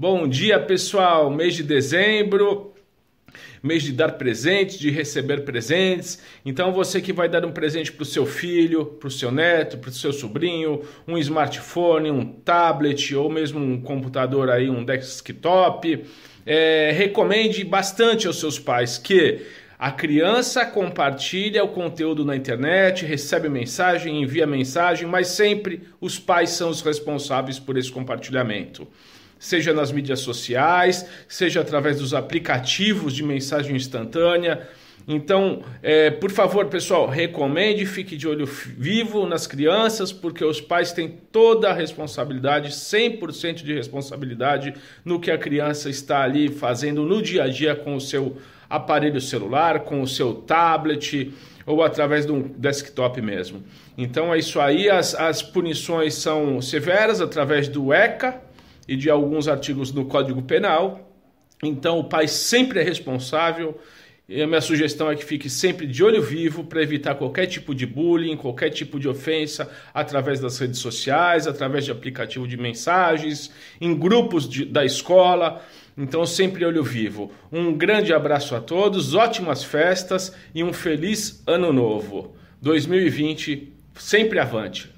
Bom dia, pessoal. Mês de dezembro, mês de dar presentes, de receber presentes. Então, você que vai dar um presente para o seu filho, para o seu neto, para o seu sobrinho, um smartphone, um tablet ou mesmo um computador aí, um desktop, é, recomende bastante aos seus pais que a criança compartilha o conteúdo na internet, recebe mensagem, envia mensagem, mas sempre os pais são os responsáveis por esse compartilhamento. Seja nas mídias sociais, seja através dos aplicativos de mensagem instantânea. Então, é, por favor, pessoal, recomende, fique de olho vivo nas crianças, porque os pais têm toda a responsabilidade, 100% de responsabilidade no que a criança está ali fazendo no dia a dia com o seu aparelho celular, com o seu tablet ou através de um desktop mesmo. Então é isso aí, as, as punições são severas através do ECA e de alguns artigos do Código Penal. Então o pai sempre é responsável. E a minha sugestão é que fique sempre de olho vivo para evitar qualquer tipo de bullying, qualquer tipo de ofensa através das redes sociais, através de aplicativo de mensagens, em grupos de, da escola. Então, sempre olho vivo. Um grande abraço a todos, ótimas festas e um feliz ano novo. 2020, sempre avante.